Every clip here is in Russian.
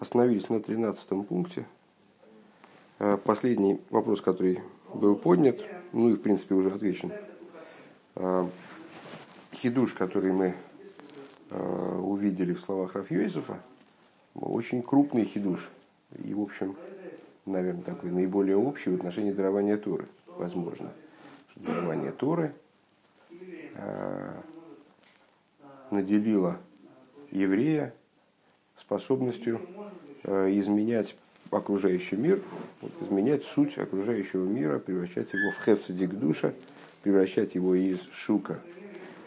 Остановились на 13 пункте. Э, последний вопрос, который был поднят, ну и в принципе уже отвечен. Э, хидуш, который мы э, увидели в словах Рафьюисова, очень крупный хидуш. И, в общем, наверное, такой наиболее общий в отношении дарования Торы, возможно. Дарование Торы наделило еврея способностью изменять окружающий мир, вот, изменять суть окружающего мира, превращать его в хефцедик душа, превращать его из шука,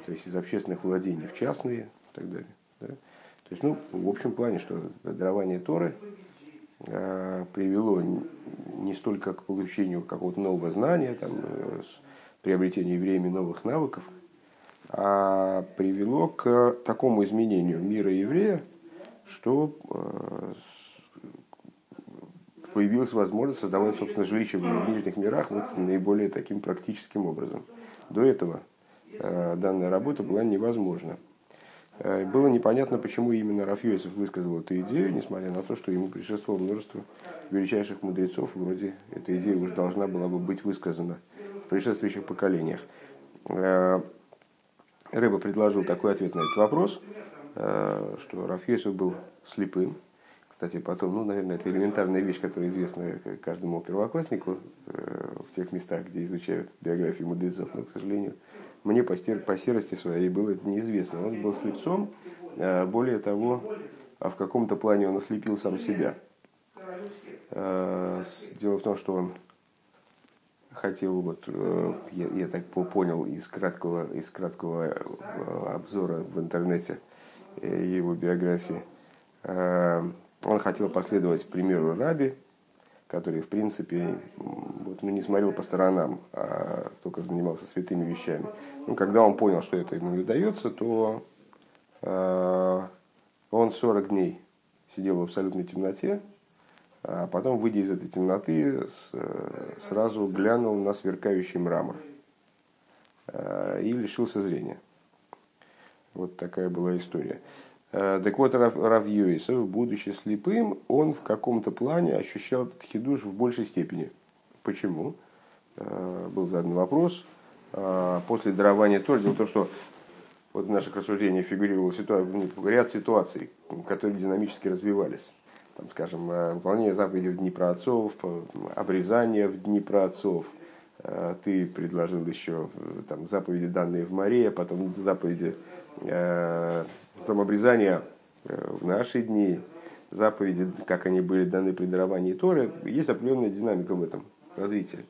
то есть из общественных владений в частные и так далее. Да? То есть, ну, в общем плане, что дарование Торы э, привело не столько к получению какого-то нового знания, там, э, приобретению евреями новых навыков, а привело к такому изменению мира еврея, что э, появилась возможность создавать, собственно, жилище в нижних мирах вот наиболее таким практическим образом. До этого э, данная работа была невозможна. Э, было непонятно, почему именно Рафьёйсов высказал эту идею, несмотря на то, что ему предшествовало множество величайших мудрецов, вроде эта идея уже должна была бы быть высказана в предшествующих поколениях. Рыба предложил такой ответ на этот вопрос, что Рафьёйсов был слепым, кстати, потом, ну, наверное, это элементарная вещь, которая известна каждому первокласснику э, в тех местах, где изучают биографию мудрецов, но, к сожалению, мне по, стер, по серости своей было это неизвестно. Он был слепцом, э, более того, а в каком-то плане он ослепил сам себя. Э, дело в том, что он хотел, вот, я, я так понял из краткого, из краткого обзора в интернете его биографии, он хотел последовать примеру Раби, который, в принципе, вот, ну, не смотрел по сторонам, а только занимался святыми вещами. Ну, когда он понял, что это ему не удается, то э, он 40 дней сидел в абсолютной темноте, а потом, выйдя из этой темноты, с, сразу глянул на сверкающий мрамор э, и лишился зрения. Вот такая была история. Э, так вот, Рав Йойсов, будучи слепым, он в каком-то плане ощущал этот хидуш в большей степени. Почему? Э, был задан вопрос. Э, после дарования Торы, дело в том, что вот в наших рассуждениях фигурировал ситуация, ну, ряд ситуаций, которые динамически развивались. Там, скажем, выполнение заповедей в дни праотцов, обрезание в дни праотцов. Ты предложил еще там, заповеди, данные в море, а потом заповеди Потом обрезание э, в наши дни, заповеди, как они были даны при даровании Торы, есть определенная динамика в этом развитии.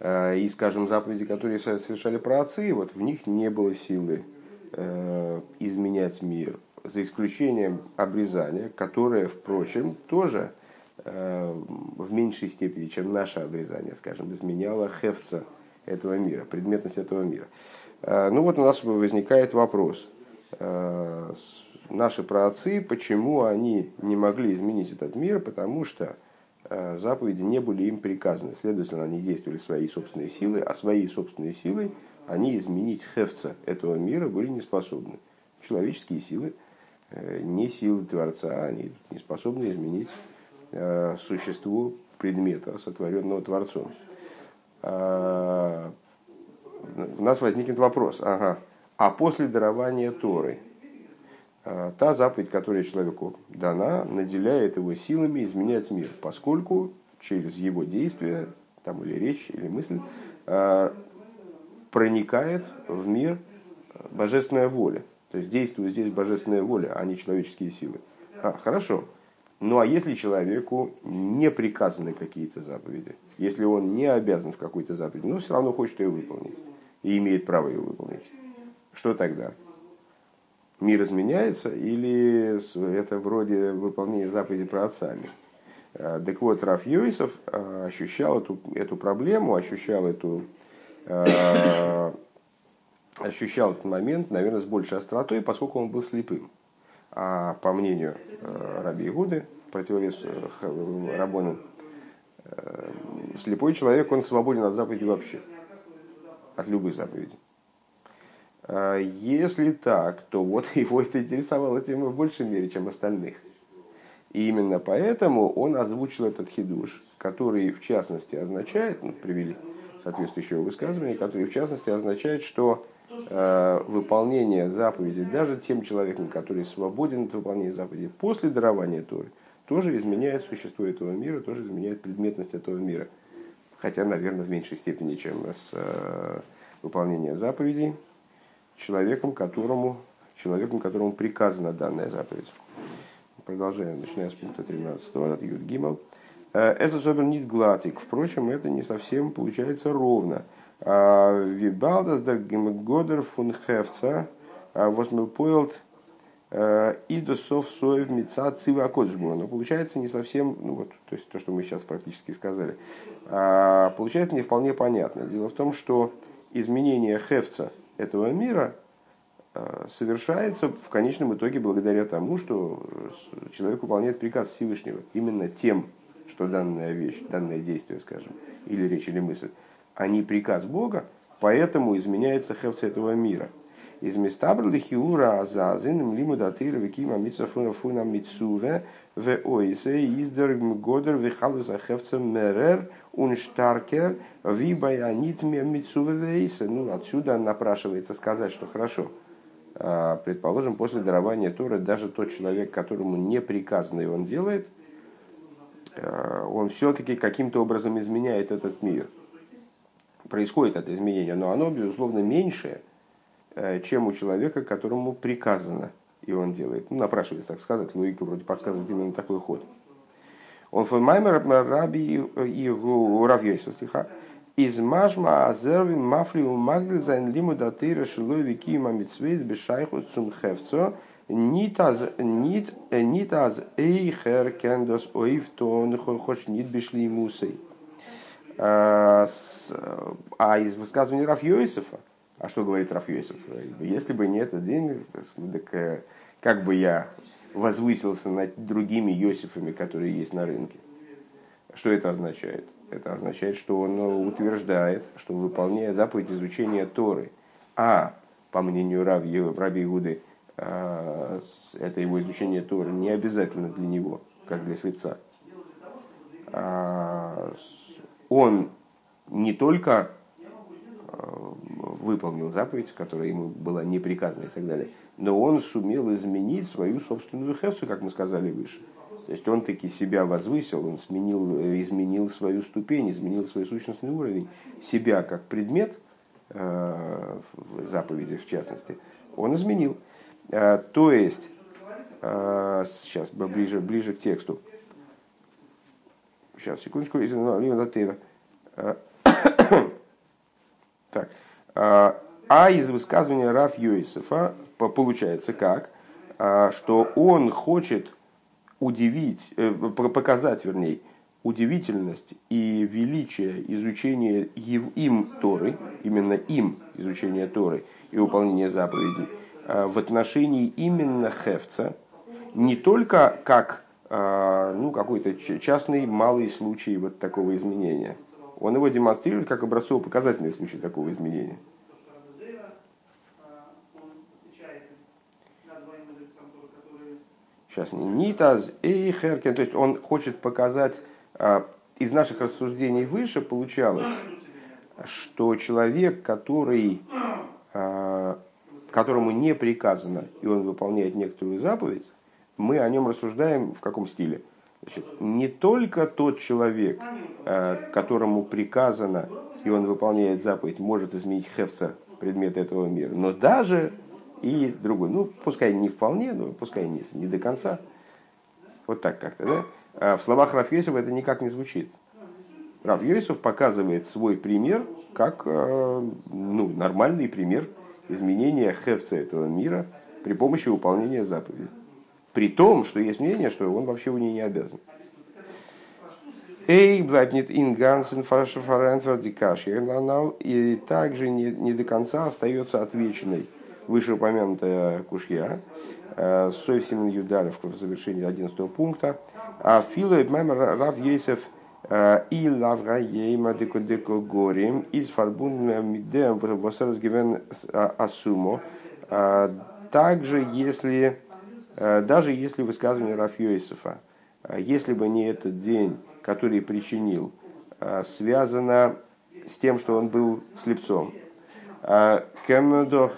Э, и, скажем, заповеди, которые совершали праотцы, вот в них не было силы э, изменять мир, за исключением обрезания, которое, впрочем, тоже в меньшей степени, чем наше обрезание, скажем, изменяло хевца этого мира, предметность этого мира. Ну вот у нас возникает вопрос – Э, наши праотцы, почему они не могли изменить этот мир, потому что э, заповеди не были им приказаны. Следовательно, они действовали своей собственной силой, а своей собственной силой они изменить хевца этого мира были не способны. Человеческие силы, э, не силы Творца, они не способны изменить существу предмета, сотворенного Творцом. У нас возникнет вопрос, ага, а после дарования Торы, а, та заповедь, которая человеку дана, наделяет его силами изменять мир, поскольку через его действия, там или речь, или мысль, а, проникает в мир божественная воля. То есть действует здесь божественная воля, а не человеческие силы. А, хорошо. Ну а если человеку не приказаны какие-то заповеди, если он не обязан в какой-то заповеди, но все равно хочет ее выполнить и имеет право ее выполнить, что тогда? Мир изменяется или это вроде выполнения заповеди про отцами? А, так вот, Раф Йойсов а, ощущал эту, эту проблему, ощущал эту а, ощущал этот момент, наверное, с большей остротой, поскольку он был слепым. А по мнению Раби Игуды, противовес э, Рабону, э, слепой человек, он свободен от заповеди вообще, от любой заповеди. Если так, то вот его это интересовала тема в большей мере, чем остальных. И именно поэтому он озвучил этот хидуш, который в частности означает, ну, привели соответствующее высказывание, который в частности означает, что э, выполнение заповедей даже тем человеком, который свободен от выполнения заповедей после дарования Торы, тоже изменяет существо этого мира, тоже изменяет предметность этого мира. Хотя, наверное, в меньшей степени, чем с э, выполнения заповедей человеком, которому, человеком, которому приказана данная заповедь. Продолжаем, начиная с пункта 13, от Юд Гимал. Это собер нит гладик. Впрочем, это не совсем получается ровно. А, Вибалдас дер годер фун хефца восмелпойлд э, идосов соев мица цива. Но получается не совсем, ну вот, то есть то, что мы сейчас практически сказали, а, получается не вполне понятно. Дело в том, что изменение хефца этого мира Э, совершается в конечном итоге благодаря тому, что человек выполняет приказ Всевышнего именно тем, что данная вещь, данное действие, скажем, или речь, или мысль, а не приказ Бога, поэтому изменяется хевца этого мира. Из места хиура азазин лиму датыра викима митсафуна фуна митсуве в ойсе издер годер вихалуса хевца мерер унштаркер вибаянит митсуве вейсе. Ну, отсюда напрашивается сказать, что хорошо – а, предположим, после дарования Торы, даже тот человек, которому не приказано и он делает, а, он все-таки каким-то образом изменяет этот мир. Происходит это изменение, но оно, безусловно, меньшее, чем у человека, которому приказано, и он делает. Ну, напрашивается, так сказать, логика вроде подсказывает именно такой ход. Он фоймаймер раби и равьёйса стиха. Из мажма азерви мафли у магли зайн лиму датыра шилой вики мамитсвейс бешайху цум хевцо нит аз аз эйхер кендос оив тон хоч нит бешли мусей. А из высказывания Раф Йосифа, а что говорит Раф Йосиф? Если бы не этот день, так как бы я возвысился над другими Йосифами, которые есть на рынке. Что это означает? Это означает, что он утверждает, что выполняя заповедь изучения Торы, а, по мнению Раби, Раби Игуды, а, это его изучение Торы не обязательно для него, как для слепца. А, он не только а, выполнил заповедь, которая ему была не приказана и так далее, но он сумел изменить свою собственную хефцу, как мы сказали выше. То есть он таки себя возвысил, он сменил, изменил свою ступень, изменил свой сущностный уровень, себя как предмет, э, в заповеди в частности, он изменил. Э, то есть, э, сейчас ближе, ближе к тексту. Сейчас, секундочку, так. А из высказывания Раф Йосифа получается как? Что он хочет удивить, э, показать, вернее, удивительность и величие изучения им Торы, именно им изучения Торы и выполнения заповедей, э, в отношении именно Хевца, не только как ну, какой-то частный малый случай вот такого изменения. Он его демонстрирует как образцово-показательный случай такого изменения – Сейчас Нитаз и Херкен. То есть он хочет показать, а, из наших рассуждений выше получалось, что человек, который, а, которому не приказано, и он выполняет некоторую заповедь, мы о нем рассуждаем в каком стиле? Значит, не только тот человек, а, которому приказано, и он выполняет заповедь, может изменить хевца, предмет этого мира, но даже и другой. Ну, пускай не вполне, но пускай не, не до конца. Вот так как-то, да? А в словах Рафьесова это никак не звучит. Йосиф показывает свой пример как э, ну, нормальный пример изменения хевца этого мира при помощи выполнения заповеди. При том, что есть мнение, что он вообще у нее не обязан. Эй, блабнит ингансен фаршафарентвердикаш. И также не, не до конца остается отвеченной вышеупомянутая кушья, э, Сойфсим Юдалев в завершении 11 пункта, а Фило и Рав Ейсев э, и Лавра Ейма Декодеко Горим из Фарбун Мидем Восерс Гивен Асумо. Также если, э, даже если высказывание Раф Йосифа если бы не этот день, который причинил, связано с тем, что он был слепцом. Кемдох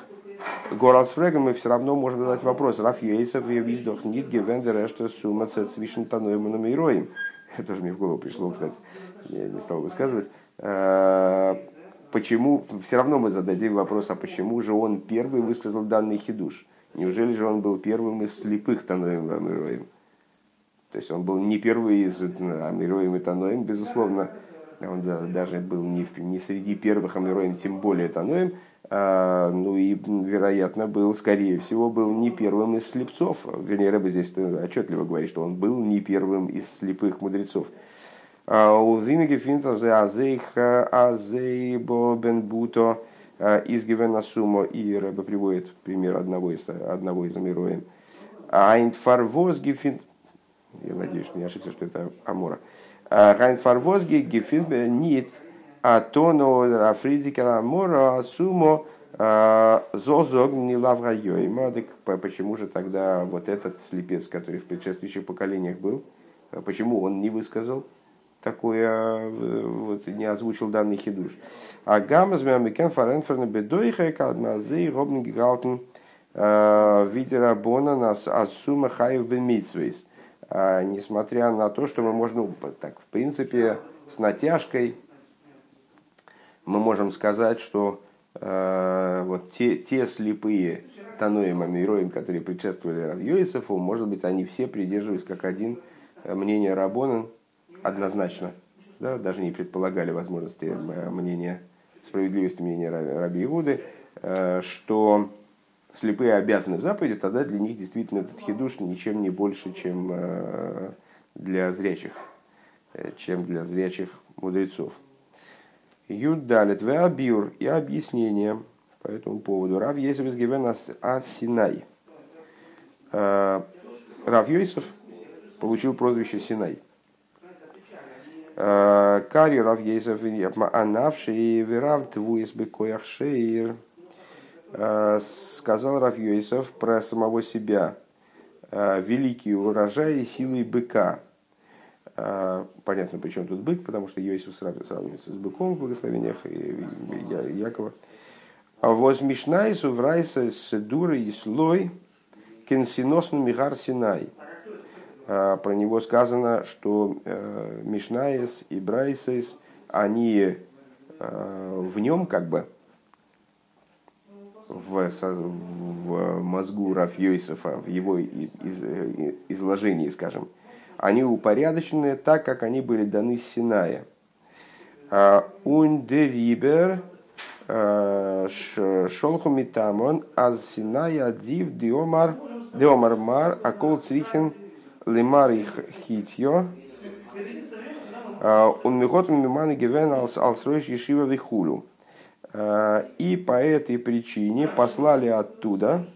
Горалсфрегом мы все равно можем задать вопрос. Раф Ейсов и Виздох Нит Гевендер Эшта Сума Цвишен Таноем и Роем. Это же мне в голову пришло, кстати. Я не стал высказывать. Почему, все равно мы зададим вопрос, а почему же он первый высказал данный хидуш? Неужели же он был первым из слепых Таноем Амироем? То есть он был не первый из Амироем и Таноем, безусловно, он даже был не, не среди первых Амироем, тем более Таноем, а, ну и, вероятно, был, скорее всего, был не первым из слепцов. Вернее, Рэба здесь отчетливо говорит, что он был не первым из слепых мудрецов. А, у Винеге финта зе азейх азейбо бен буто из Гевена Сумо. И Рэба приводит пример одного из, одного из Амироем. Айнфарвоз гефинт... Я надеюсь, что не ошибся, что это Амора. Айнфарвоз гефинт нит а то но рафризикера мора сумо зозог не лаврайойма. Почему же тогда вот этот слепец, который в предшествующих поколениях был, почему он не высказал такое, вот, не озвучил данный хидуш. А гамма змеамикен фаренферна бедойха кадмазей робн гигалтен видера бона нас асума хаев бен митсвейс. Несмотря на то, что мы можем, ну, так, в принципе, с натяжкой мы можем сказать, что э, вот те, те слепые Таноим Амироим, которые предшествовали Равьёисову, может быть, они все придерживались как один э, мнения Рабонан однозначно. Да, даже не предполагали возможности э, мнения, справедливости мнения Раби Игуды, э, что слепые обязаны в заповеди, тогда для них действительно этот хидуш ничем не больше, чем для зрячих, чем для зрячих мудрецов. Юдалит Веабиур и объяснение по этому поводу. Рав Йосиф Гивен от Синай. А, Рав Йосиф получил прозвище Синай. Кари Рав Йосиф Анавший Верав Бекоях Шеир. А, сказал Рав Йосиф про самого себя. Великий урожай силы быка – а, понятно, почему тут бык, потому что Иосиф сравнивается с быком в благословениях Якова. А возмешнайсу в райса с дурой и слой кенсиносну мигар синай. А, про него сказано, что э, Мишнаес и Брайсес, они э, в нем как бы в, в мозгу Раф в его из, изложении, скажем, они упорядочены так, как они были даны с Синая. Ундерибер а, шолху митамон аз Синая див диомар диомар мар акол црихен лимар хитьо он мигот миманы гивен алсройш ешива вихулю. А, и по этой причине послали оттуда,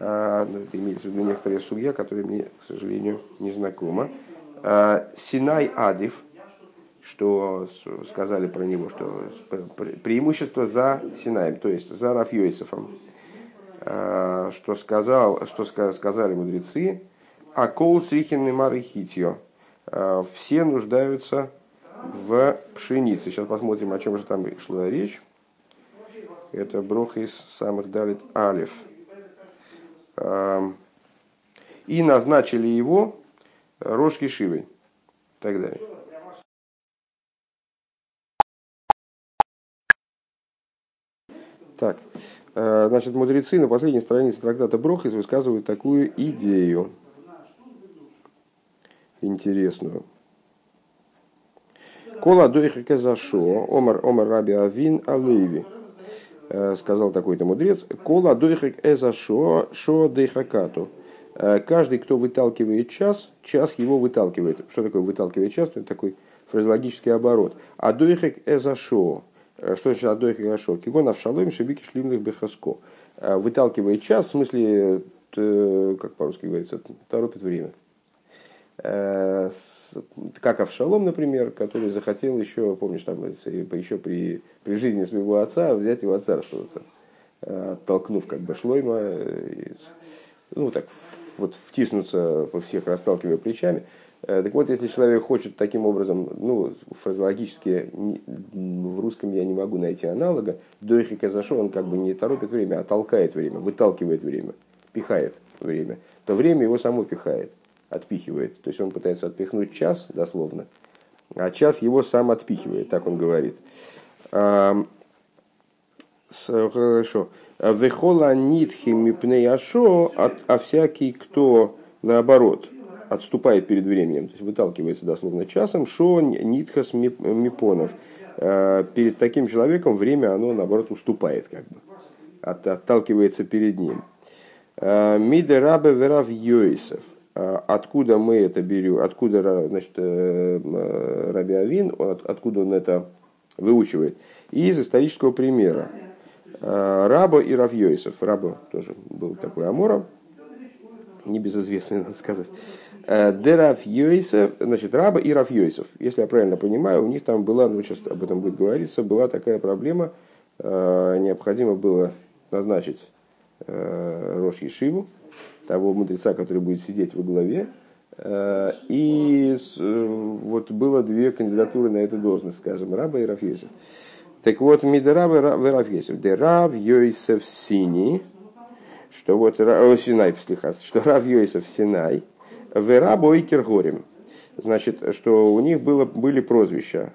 а, ну, это имеется в виду некоторые судья, которые мне, к сожалению, не знакомы. А, Синай Адив, что сказали про него, что преимущество за Синаем, то есть за Рафьёйсофом, а, что, сказал, что сказали мудрецы, а кол срихин и мары хитьё, все нуждаются в пшенице. Сейчас посмотрим, о чем же там шла речь. Это брох из самых далит алиф и назначили его Рожки Шивой так далее. Так, э, значит, мудрецы на последней странице трактата Брохис высказывают такую идею интересную. Кола дойха кезашо, омар, омар раби авин алейви. Э, сказал такой-то мудрец, кола дойхек эза шо, дейхакату. Э, каждый, кто выталкивает час, час его выталкивает. Что такое выталкивает час? Это такой фразеологический оборот. А дойхек эза шо. Э, что значит адойхек эза шо? Кигон авшалоим шибики шлимных бехаско. Выталкивает час, в смысле, как по-русски говорится, торопит время. Э, как Авшалом, например, который захотел еще, помнишь, там, еще при, при жизни своего отца взять его царствоваться, э, оттолкнув как бы Шлойма, ну так вот втиснуться по всех расталкивая плечами. Так вот, если человек хочет таким образом, ну, фразеологически в русском я не могу найти аналога, дойхика зашел, он как бы не торопит время, а толкает время, выталкивает время, пихает время, то время его само пихает, отпихивает. То есть он пытается отпихнуть час, дословно, а час его сам отпихивает, так он говорит. Хорошо. Вехола нитхи мипнеяшо, а всякий, кто наоборот отступает перед временем, то есть выталкивается дословно часом, шо нитхас мипонов. Э, перед таким человеком время, оно наоборот уступает, как бы, от, отталкивается перед ним. Э, Миде рабе верав йойсов. Э, откуда мы это берем, откуда значит, Раби Авин, откуда он это выучивает? Из исторического примера. Раба и Равьёйсов. Раба тоже был такой Амора, небезызвестный, надо сказать. Дераф Йойсов, значит, Раба и Раф Йойсов. Если я правильно понимаю, у них там была, ну сейчас об этом будет говориться, была такая проблема, необходимо было назначить Рош Ешиву, того мудреца, который будет сидеть во главе, и вот было две кандидатуры на эту должность, скажем, Раба и Раф Йосиф. Так вот, Мидраба и Раф Йосиф. Дерав Йосиф Сини, что вот, о, Синай, слихас, что Рав Йосиф Синай – Вера Бойкер Горем. Значит, что у них было, были прозвища.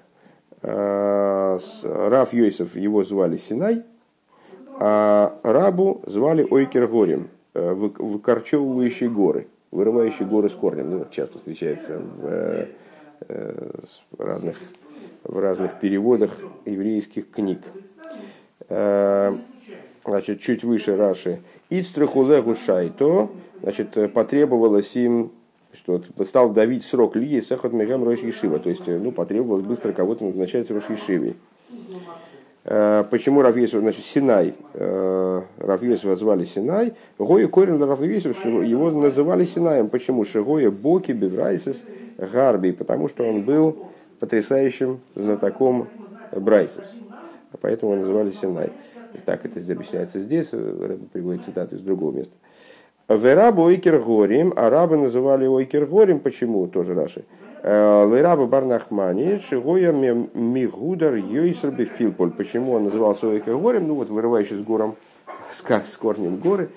Э, Раф Йосиф его звали Синай, а рабу звали Ойкер Горем, э, выкорчевывающий горы, вырывающий горы с корнем. Ну, часто встречается в, э, разных, в разных переводах еврейских книг. Значит, чуть выше Раши. Ицтрахулегу шайто, значит, потребовалось им что стал давить срок Лии Сехот Мегам Рош Ешива. То есть, ну, потребовалось быстро кого-то назначать Рош Ешивой. Э, почему Рафьесов, значит, Синай, э, Рафьесова звали Синай, Гоя Корин Рафьесов, его называли Синаем. Почему? Шигоя Боки Беврайсис Гарби, потому что он был потрясающим знатоком Брайсис. Поэтому его называли Синай. Так это объясняется здесь, приводит цитату из другого места. Верабу Ойкер Горим, арабы называли его Ойкер Горим, почему, тоже Раши. Э, Лейраба Барнахмани, Шигоя Мигудар Йойсерби Филполь. Почему он назывался Ойкер Горим? Ну вот вырывающий с гором, с, корнем горы,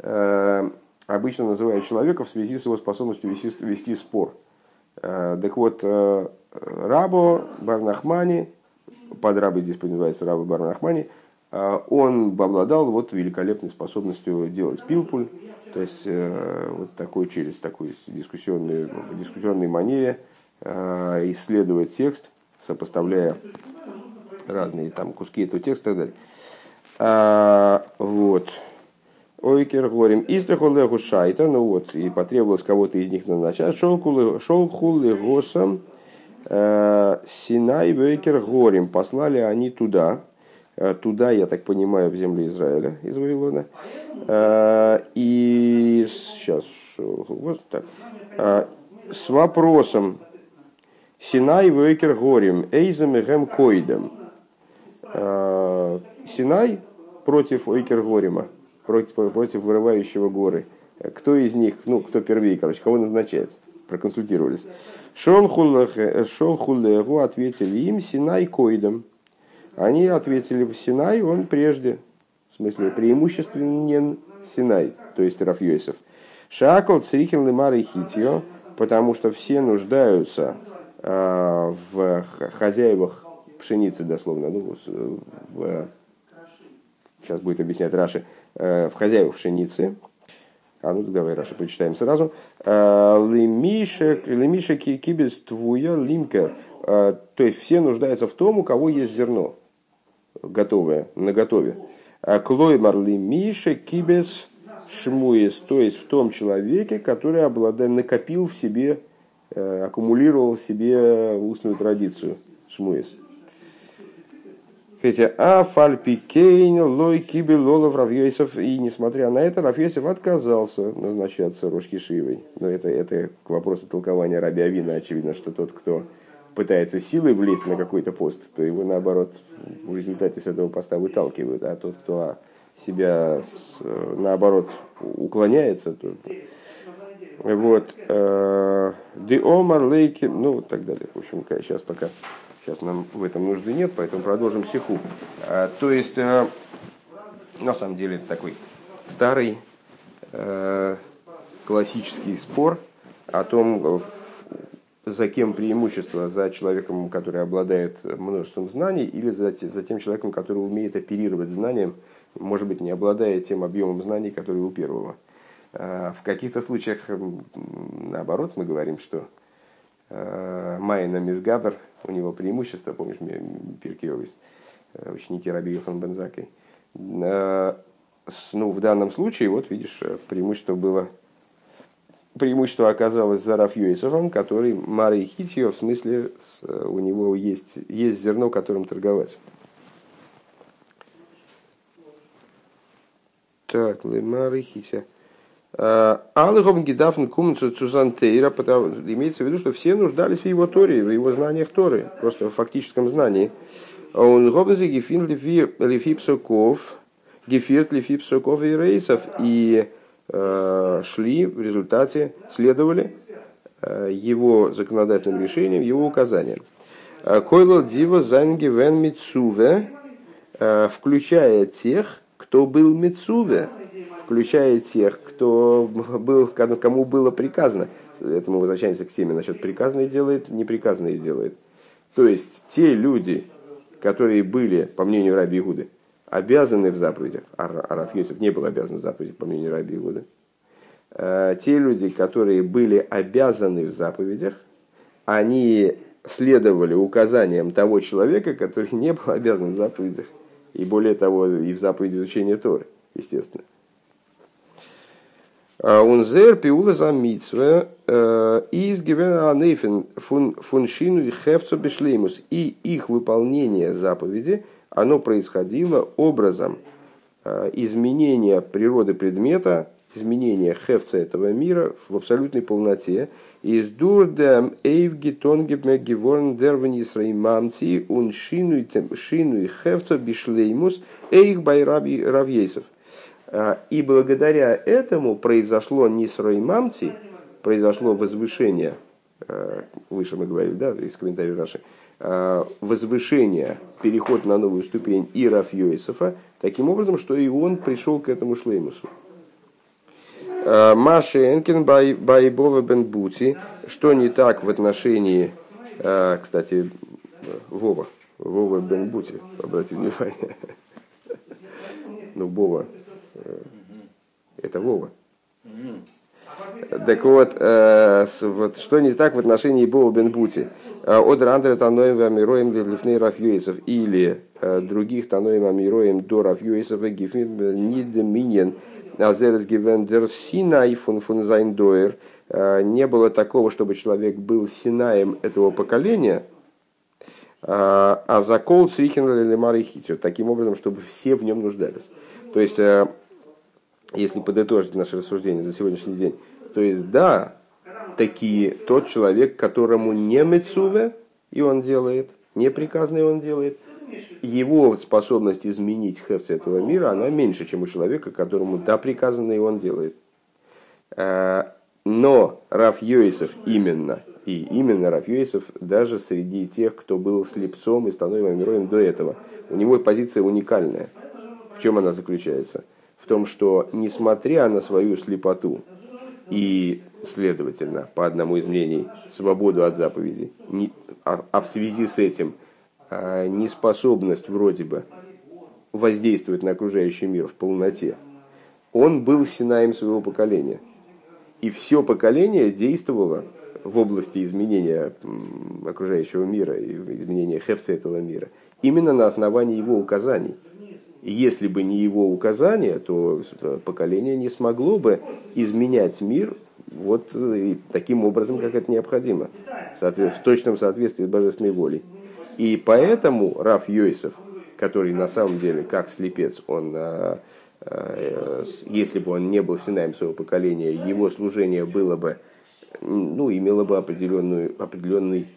э, обычно называют человека в связи с его способностью вести, вести спор. Э, так вот, Рабо Барнахмани, под рабой здесь подразумевается Раба Барнахмани, он обладал вот великолепной способностью делать пилпуль, то есть э, вот такой через такую дискуссионную, в дискуссионной манере э, исследовать текст, сопоставляя разные там куски этого текста и так далее. А, вот. Ойкер говорим, истрахулеху шайта, ну вот, и потребовалось кого-то из них назначать. Шолхулы госам э, Синай Вейкер Горим. Послали они туда, туда, я так понимаю, в землю Израиля, из Вавилона. Э, и сейчас, вот так, э, с вопросом Синай Вейкер Горим, Эйзем Эгэм Койдем. Синай против Ойкер Горима, против, против вырывающего горы. Кто из них, ну, кто первее, короче, кого назначается? Проконсультировались. Шол хуллеху ответили им Синай Койдем. Они ответили в Синай, он прежде, в смысле преимущественен Синай, то есть Рафьёйсов. Шакол црихин лимар и хитио, потому что все нуждаются э, в хозяевах пшеницы, дословно, ну, в, сейчас будет объяснять Раши, э, в хозяевах пшеницы, а ну давай, Раша, почитаем сразу. Э, лимишек кибес твуя лимкер. Э, то есть все нуждаются в том, у кого есть зерно готовое, на готове. А клой марли миша кибес шмуес, то есть в том человеке, который обладает, накопил в себе, э, аккумулировал в себе устную традицию шмуес. Хотя а фальпикейн лой кибел лолов Равьесов, и несмотря на это, Равьесов отказался назначаться Рошки Шивой. Но это, это к вопросу толкования Раби Авина, очевидно, что тот, кто пытается силой влезть на какой-то пост, то его наоборот в результате с этого поста выталкивают, а тот, кто себя наоборот уклоняется, то вот. Э, Ди Омар Лейки, ну, так далее. В общем, сейчас пока, сейчас нам в этом нужды нет, поэтому продолжим сиху. То есть, на самом деле, это такой старый классический спор о том, за кем преимущество, за человеком, который обладает множеством знаний, или за, за тем человеком, который умеет оперировать знанием, может быть, не обладая тем объемом знаний, который у первого. А, в каких-то случаях, наоборот, мы говорим, что а, Майна Мизгабер, у него преимущество, помнишь, Пиркиовис, э, ученики Раби Йохан Бензакой. А, ну, в данном случае, вот видишь, преимущество было преимущество оказалось за Рафьюисовым, который Марий Хитио, в смысле у него есть, есть зерно, которым торговать. Так, Лемары Хитя. А, Алыхом Гидафн Кумцу Цузантейра, имеется в виду, что все нуждались в его Торе, в его знаниях Торы, просто в фактическом знании. Он Гобнзи Гефин Лефипсоков, Гефирт Лефипсоков и Рейсов, и Э, шли в результате, следовали э, его законодательным решениям, его указаниям. Э, Койло Диво Занги Вен Мицуве, включая тех, кто был Мицуве, включая тех, кто был, кому было приказано. Это мы возвращаемся к теме насчет приказанное делает, неприказанное делает. То есть те люди, которые были, по мнению Раби Игуды, обязаны в заповедях, а Раф Йосиф не был обязан в заповедях, по мнению Раби Игуда, э, те люди, которые были обязаны в заповедях, они следовали указаниям того человека, который не был обязан в заповедях, и более того, и в заповеди изучения Торы, естественно. А Унзер пиула за митсве э, из гивена фуншину и хевцу бешлеймус. И их выполнение заповеди – оно происходило образом э, изменения природы предмета, изменения хефца этого мира в абсолютной полноте. Из дурдем эйвги тонгебме геворн дервани мамти ун шину и хефца бишлеймус эйх бай равьейсов. Э, и благодаря этому произошло не мамти, произошло возвышение, э, выше мы говорили, да, из комментариев Раши, Э, возвышение, переход на новую ступень Ира Йосифа, таким образом, что и он пришел к этому шлеймусу. Э, Маши Энкин Байбова Бен Бути, что не так в отношении, э, кстати, Вова, Вова Бен Бути, обратите внимание. Ну, Бова, это Вова. Так вот, э, вот, что не так в отношении Боу Бен Бути? Э, От Рандера Таноем Амироем Лифней Рафьюисов или э, других Таноем Амироем до Рафьюисов и Гифин Нидминен Азерс Гивендер Синай фун фун Зайндоер. Не было такого, чтобы человек был Синаем этого поколения, а закол Срихин Лемар таким образом, чтобы все в нем нуждались. То есть, если подытожить наше рассуждение за сегодняшний день, то есть, да, такие тот человек, которому не мецуве, и он делает, не приказный он делает, его способность изменить хефц этого мира, она меньше, чем у человека, которому да, приказано, и он делает. А, но Раф Йосиф именно, и именно Раф Йосиф даже среди тех, кто был слепцом и становым героем до этого, у него позиция уникальная. В чем она заключается? В том, что несмотря на свою слепоту и следовательно, по одному из мнений, свободу от заповедей, не, а, а в связи с этим а, неспособность вроде бы воздействовать на окружающий мир в полноте, он был синаем своего поколения. И все поколение действовало в области изменения окружающего мира и изменения хефца этого мира именно на основании его указаний. Если бы не его указания, то поколение не смогло бы изменять мир вот э, таким образом, как это необходимо, в точном соответствии с божественной волей. И поэтому Раф Йосиф, который на самом деле, как слепец, он, э, э, если бы он не был синаем своего поколения, его служение было бы, ну, имело бы определенную, определенный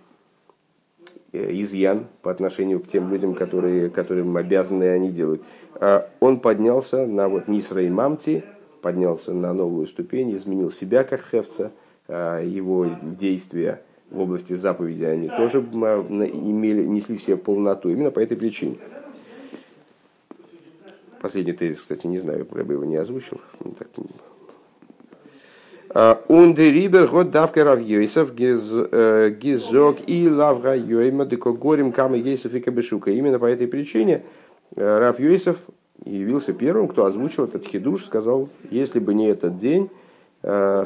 изъян по отношению к тем людям, которые, которым обязаны они делают. А он поднялся на вот Нисра и Мамти, поднялся на новую ступень, изменил себя как хевца, его действия в области заповеди, они тоже имели, несли все полноту. Именно по этой причине. Последний тезис, кстати, не знаю, я бы его не озвучил. Ну, так, Унде рибер год давка рав Йосеф гизок и лавга Йойма деко горим кама Йосеф и Кабешука. Именно по этой причине Рав Йосеф явился первым, кто озвучил этот хидуш, сказал, если бы не этот день,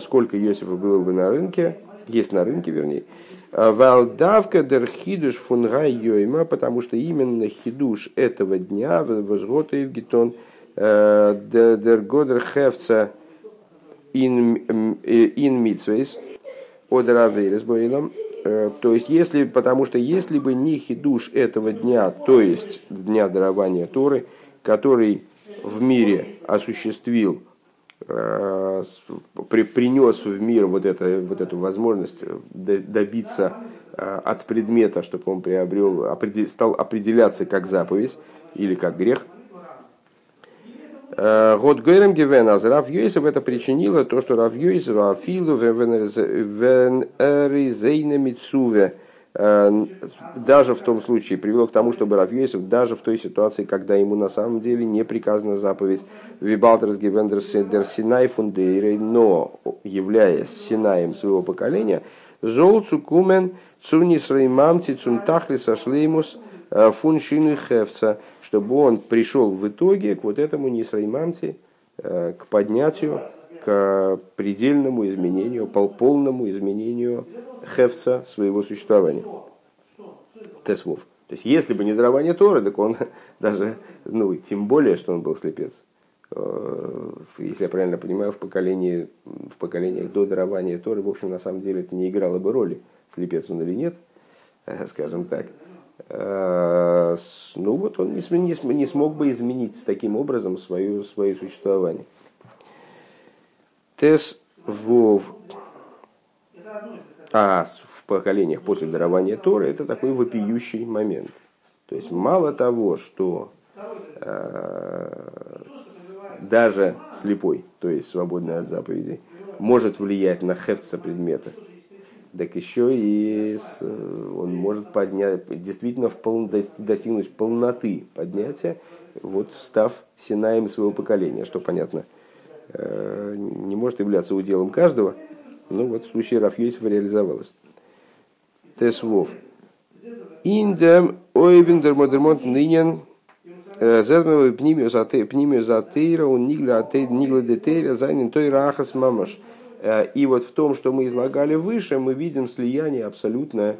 сколько Йосифа было бы на рынке, есть на рынке, вернее, Валдавка дер хидуш фунгай йойма, потому что именно хидуш этого дня, возгота Евгетон, дер годер хевца ин митсвейс от Равейрес Боилом. Э, то есть, если, потому что если бы не хидуш этого дня, то есть дня дарования Торы, который в мире осуществил, э, принес в мир вот, это, вот эту возможность добиться э, от предмета, чтобы он приобрел, стал определяться как заповедь или как грех, Э, год Гойрем Гивен, а Рав Йосиф это причинило то, что Рав Йосиф Афилу Венеризейна Мицуве э, даже в том случае привело к тому, чтобы Рав Йосиф даже в той ситуации, когда ему на самом деле не приказана заповедь Вибалтерс Гивендерс Дер Синай Фундейрей, но являясь Синаем своего поколения, Зол Цукумен Цунис Реймамти Цунтахлис Ашлеймус – Э, фуншины хевца, чтобы он пришел в итоге к вот этому нисраймамте, э, к поднятию, к предельному изменению, полному изменению хевца своего существования. Тесвов. То есть, если бы не дарование Торы, так он даже, ну, тем более, что он был слепец. Э, если я правильно понимаю, в, поколении, в поколениях до дарования Торы, в общем, на самом деле это не играло бы роли, слепец он или нет, скажем так. Э, ну вот он не, не, не смог бы изменить таким образом свое, свое существование. Тес Вов. А в поколениях после дарования Торы это такой вопиющий момент. То есть мало того, что э, даже слепой, то есть свободный от заповедей, может влиять на хефца предмета – так еще и он может поднять, действительно в пол, достигнуть полноты поднятия, вот став синаем своего поколения, что понятно, э, не может являться уделом каждого, но вот в случае Рафьесова реализовалось. Тесвов. Индем ойбендер модермонт нынен э, Зедмевый пнимию затейра, он нигла детейра, зайнен той рахас мамаш. Э, и вот в том, что мы излагали выше, мы видим слияние абсолютное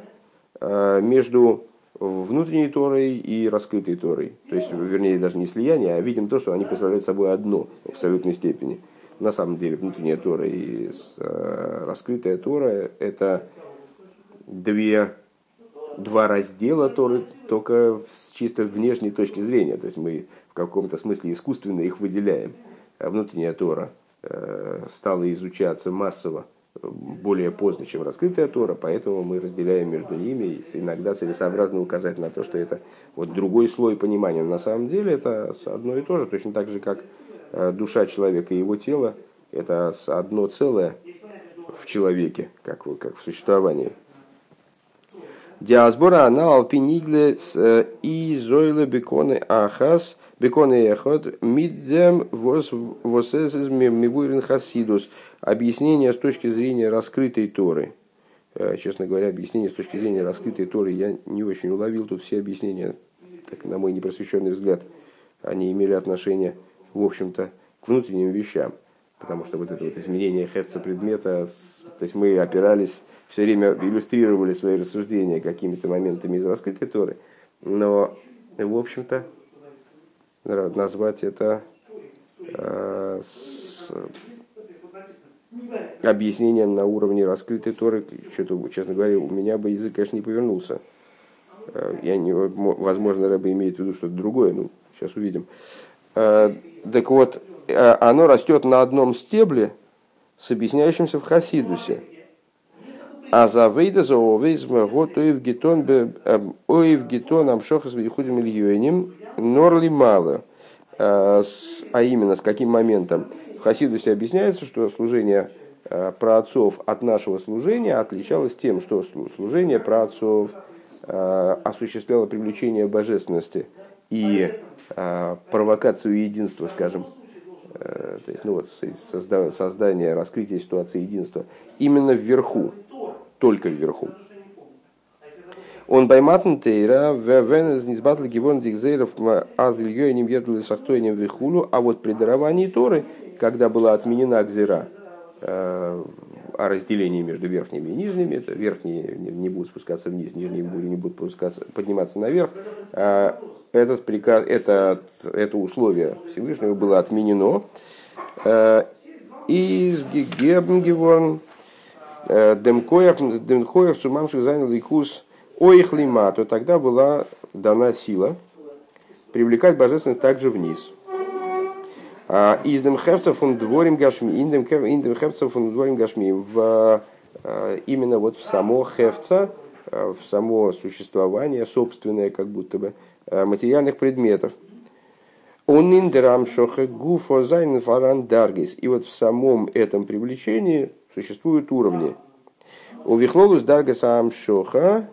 э, между внутренней Торой и раскрытой Торой. То есть, вернее, даже не слияние, а видим то, что они представляют собой одно в абсолютной степени. На самом деле, внутренняя Тора и э, раскрытая Тора – это две, два раздела Торы, только с чисто внешней точки зрения. То есть, мы в каком-то смысле искусственно их выделяем. А внутренняя Тора – стала изучаться массово более поздно, чем раскрытая Тора, поэтому мы разделяем между ними. И иногда целесообразно указать на то, что это вот другой слой понимания. Но на самом деле это одно и то же, точно так же, как э, душа человека и его тело, это одно целое в человеке, как, как в существовании. Диасбора она алпинигле э, и зойле беконы ахас – Бекон и эхот, мидем восэсэс мивуирин хасидус. Объяснение с точки зрения раскрытой Торы. Э, честно говоря, объяснение с точки зрения раскрытой Торы я не очень уловил. Тут все объяснения, так, на мой непросвещенный взгляд, они имели отношение, в общем-то, к внутренним вещам. Потому что вот это вот изменение хефца предмета, то есть мы опирались, все время иллюстрировали свои рассуждения какими-то моментами из раскрытой Торы. Но, в общем-то, назвать это э, объяснением на уровне раскрытой Торы. Что-то, честно говоря, у меня бы язык, конечно, не повернулся. Э, я не, возможно, Рэба имеет в виду что-то другое, ну, сейчас увидим. Э, так вот, оно растет на одном стебле с объясняющимся в Хасидусе. А за вейда за овейзма год оев гетон оев гетон амшохас вейхудим ильюэним Норли мало. А, а именно, с каким моментом? В Хасидусе объясняется, что служение праотцов от нашего служения отличалось тем, что служение праотцов осуществляло привлечение божественности и провокацию единства, скажем, то есть ну вот, создание, раскрытие ситуации единства, именно вверху, только вверху. Он байматн тейра, вен из низбатли гивон дигзейров азильёйним ердули сахтойним вихулу, а вот при даровании Торы, когда была отменена гзера, э, о разделении между верхними и нижними, это верхние не будут спускаться вниз, нижние не будут спускаться, подниматься наверх, э, этот приказ, это, это условие Всевышнего было отменено. Э, из Гебнгеворн Демкоев Сумамших занял Икус Оихлима, то тогда была дана сила привлекать божественность также вниз. А, из демхевцев он дворим гашми, индем хевцев он дворим гашми. В, а, именно вот в само хевца, а, в само существование собственное, как будто бы, материальных предметов. Он индерам шоха гуфо зайн фаран даргис. И вот в самом этом привлечении существуют уровни. У вихлолус даргаса амшоха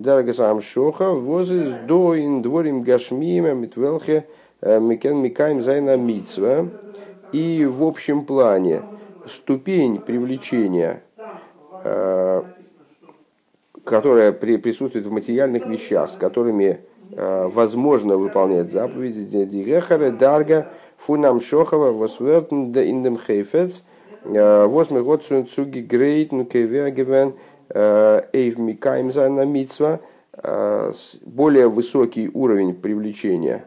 Даргасам Шоха, возис до индворим гашмима митвелхе э, микен микаем зайна митсва. И в общем плане ступень привлечения, э, которая присутствует в материальных вещах, с которыми э, возможно выполнять заповеди Дигехаре, Дарга, Фунам Шохова, Восвертн, Индем Хейфец, Восьмый год Цуги Грейт, Нукевергевен, Эйв Микаем на Мицва, э, более высокий уровень привлечения,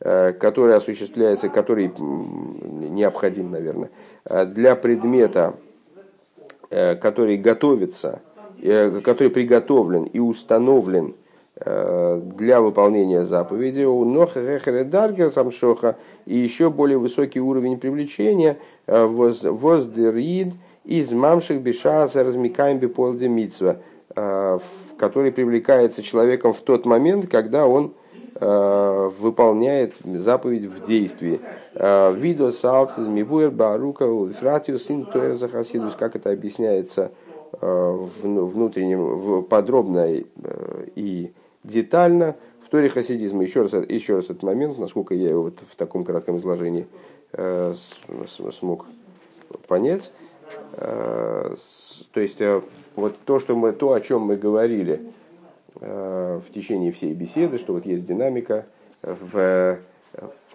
э, который осуществляется, который необходим, наверное, э, для предмета, который готовится, который приготовлен и установлен для выполнения заповеди у Ноха Самшоха и еще более высокий уровень привлечения воздерид из мамших бешаса размекаем биполде митсва, э, который привлекается человеком в тот момент, когда он э, выполняет заповедь в действии. Э, Видо салцис мивуэр барука фратиус ин захасидус, как это объясняется внутреннем, подробно и детально в Торе хасидизма. Еще раз, еще раз этот момент, насколько я его вот в таком кратком изложении смог понять. Э, то есть э, вот то, что мы, то, о чем мы говорили э, в течение всей беседы, что вот есть динамика в,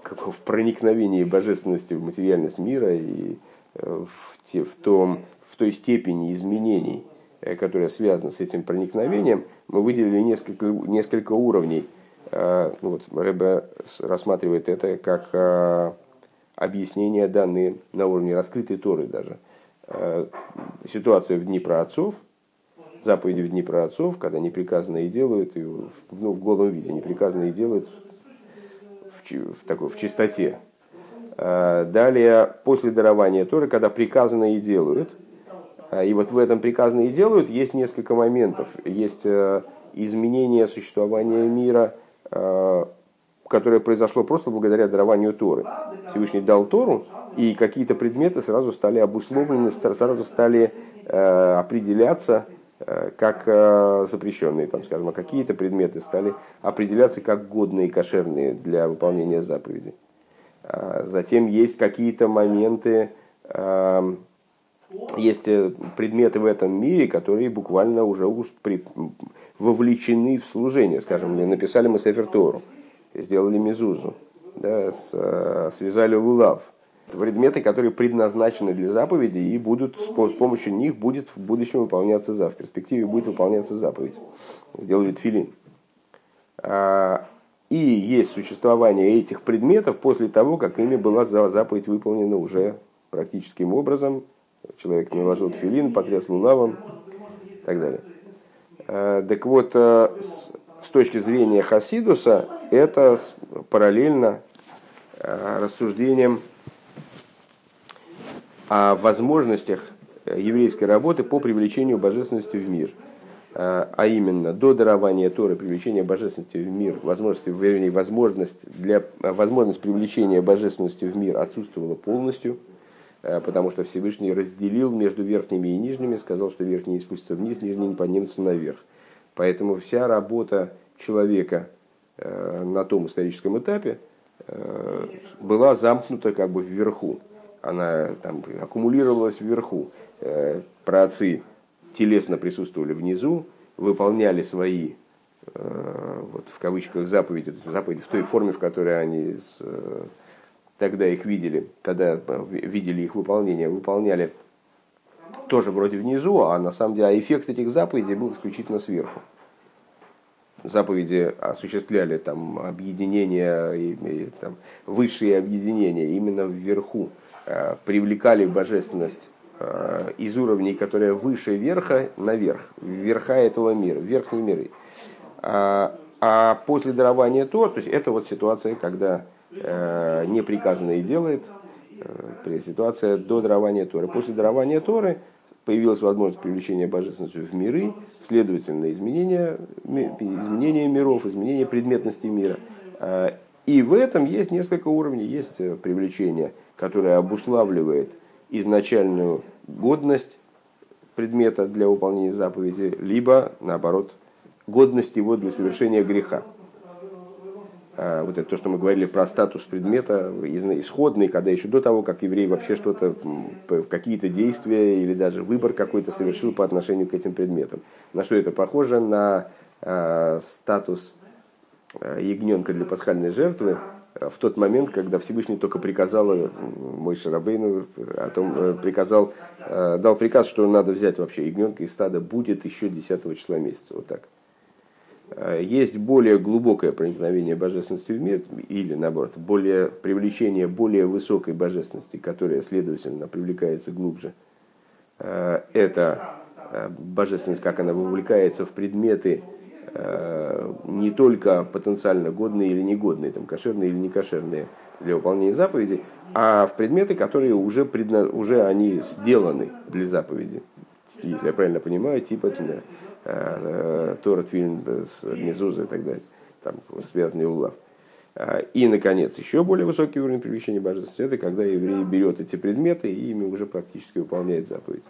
в проникновении божественности в материальность мира и в, те, в, том, в той степени изменений, которая связана с этим проникновением, мы выделили несколько, несколько уровней. Ну вот, Рэбе рассматривает это как объяснение данные на уровне раскрытой Торы даже – ситуация в дни про отцов, заповеди в дни про отцов, когда неприказанные делают, и ну, в голом виде неприказанные делают в, в, такой, в чистоте. Э, далее, после дарования Торы, когда приказанные делают, э, и вот в этом приказанные делают, есть несколько моментов. Есть изменение существования мира, которое произошло просто благодаря дарованию Торы. Всевышний дал Тору, и какие-то предметы сразу стали обусловлены, сразу стали э, определяться э, как э, запрещенные, там, скажем, а какие-то предметы стали определяться как годные, кошерные для выполнения заповедей. А затем есть какие-то моменты, э, есть предметы в этом мире, которые буквально уже вовлечены в служение. Скажем, написали мы Сефер Тору сделали мизузу, да, с, э, связали лулав. Предметы, которые предназначены для заповеди и будут, с помощью них будет в будущем выполняться заповедь. В перспективе будет выполняться заповедь. Сделали тфилин. А, и есть существование этих предметов после того, как ими была заповедь выполнена уже практическим образом. Человек наложил тфилин, потряс лулавом и так далее. А, так вот, э, с точки зрения Хасидуса, это параллельно э, рассуждениям о возможностях еврейской работы по привлечению божественности в мир. Э, а именно, до дарования Торы привлечения божественности в мир, возможность, вернее, возможность, для, возможность привлечения божественности в мир отсутствовала полностью. потому что Всевышний разделил между верхними и нижними, сказал, что верхние спустятся вниз, нижние поднимутся наверх. Поэтому вся работа человека на том историческом этапе была замкнута как бы вверху. Она там аккумулировалась вверху. Праотцы телесно присутствовали внизу, выполняли свои Э, вот, в кавычках заповеди, заповеди в той форме, в которой они э, тогда их видели, тогда э, видели их выполнение, выполняли тоже вроде внизу, а на самом деле а эффект этих заповедей был исключительно сверху. Заповеди осуществляли там объединения, и, и, там, высшие объединения именно вверху, привлекали божественность из уровней, которые выше верха, наверх, верха этого мира, верхние миры. А, а после дарования то, то есть это вот ситуация, когда э, неприказанное делает, э, ситуация до дарования Торы. После дарования Торы появилась возможность привлечения божественности в миры, следовательно, изменения, изменения миров, изменения предметности мира. Э, и в этом есть несколько уровней. Есть привлечение, которое обуславливает изначальную годность предмета для выполнения заповеди, либо, наоборот, годность его для совершения греха. А, вот это то, что мы говорили про статус предмета исходный, когда еще до того, как еврей вообще что-то, какие-то действия или даже выбор какой-то совершил по отношению к этим предметам. На что это похоже? На э, статус ягненка для пасхальной жертвы в тот момент, когда Всевышний только приказал, мой Шарабейну о том, э, приказал, э, дал приказ, что надо взять вообще ягненка из стада будет еще 10 числа месяца. Вот так. Э, есть более глубокое проникновение божественности в мир, или наоборот, более, привлечение более высокой божественности, которая, следовательно, привлекается глубже. Э, это э, божественность, как она вовлекается в предметы, не только потенциально годные или негодные, там, кошерные или некошерные для выполнения заповедей, а в предметы, которые уже, предна... уже они сделаны для заповеди. Если я правильно понимаю, типа Э, Тора, Твилин, Мезуза и так далее, там связанный улав. А, и, наконец, еще более высокий уровень привлечения божественности – это когда еврей берет эти предметы и ими уже практически выполняет заповедь.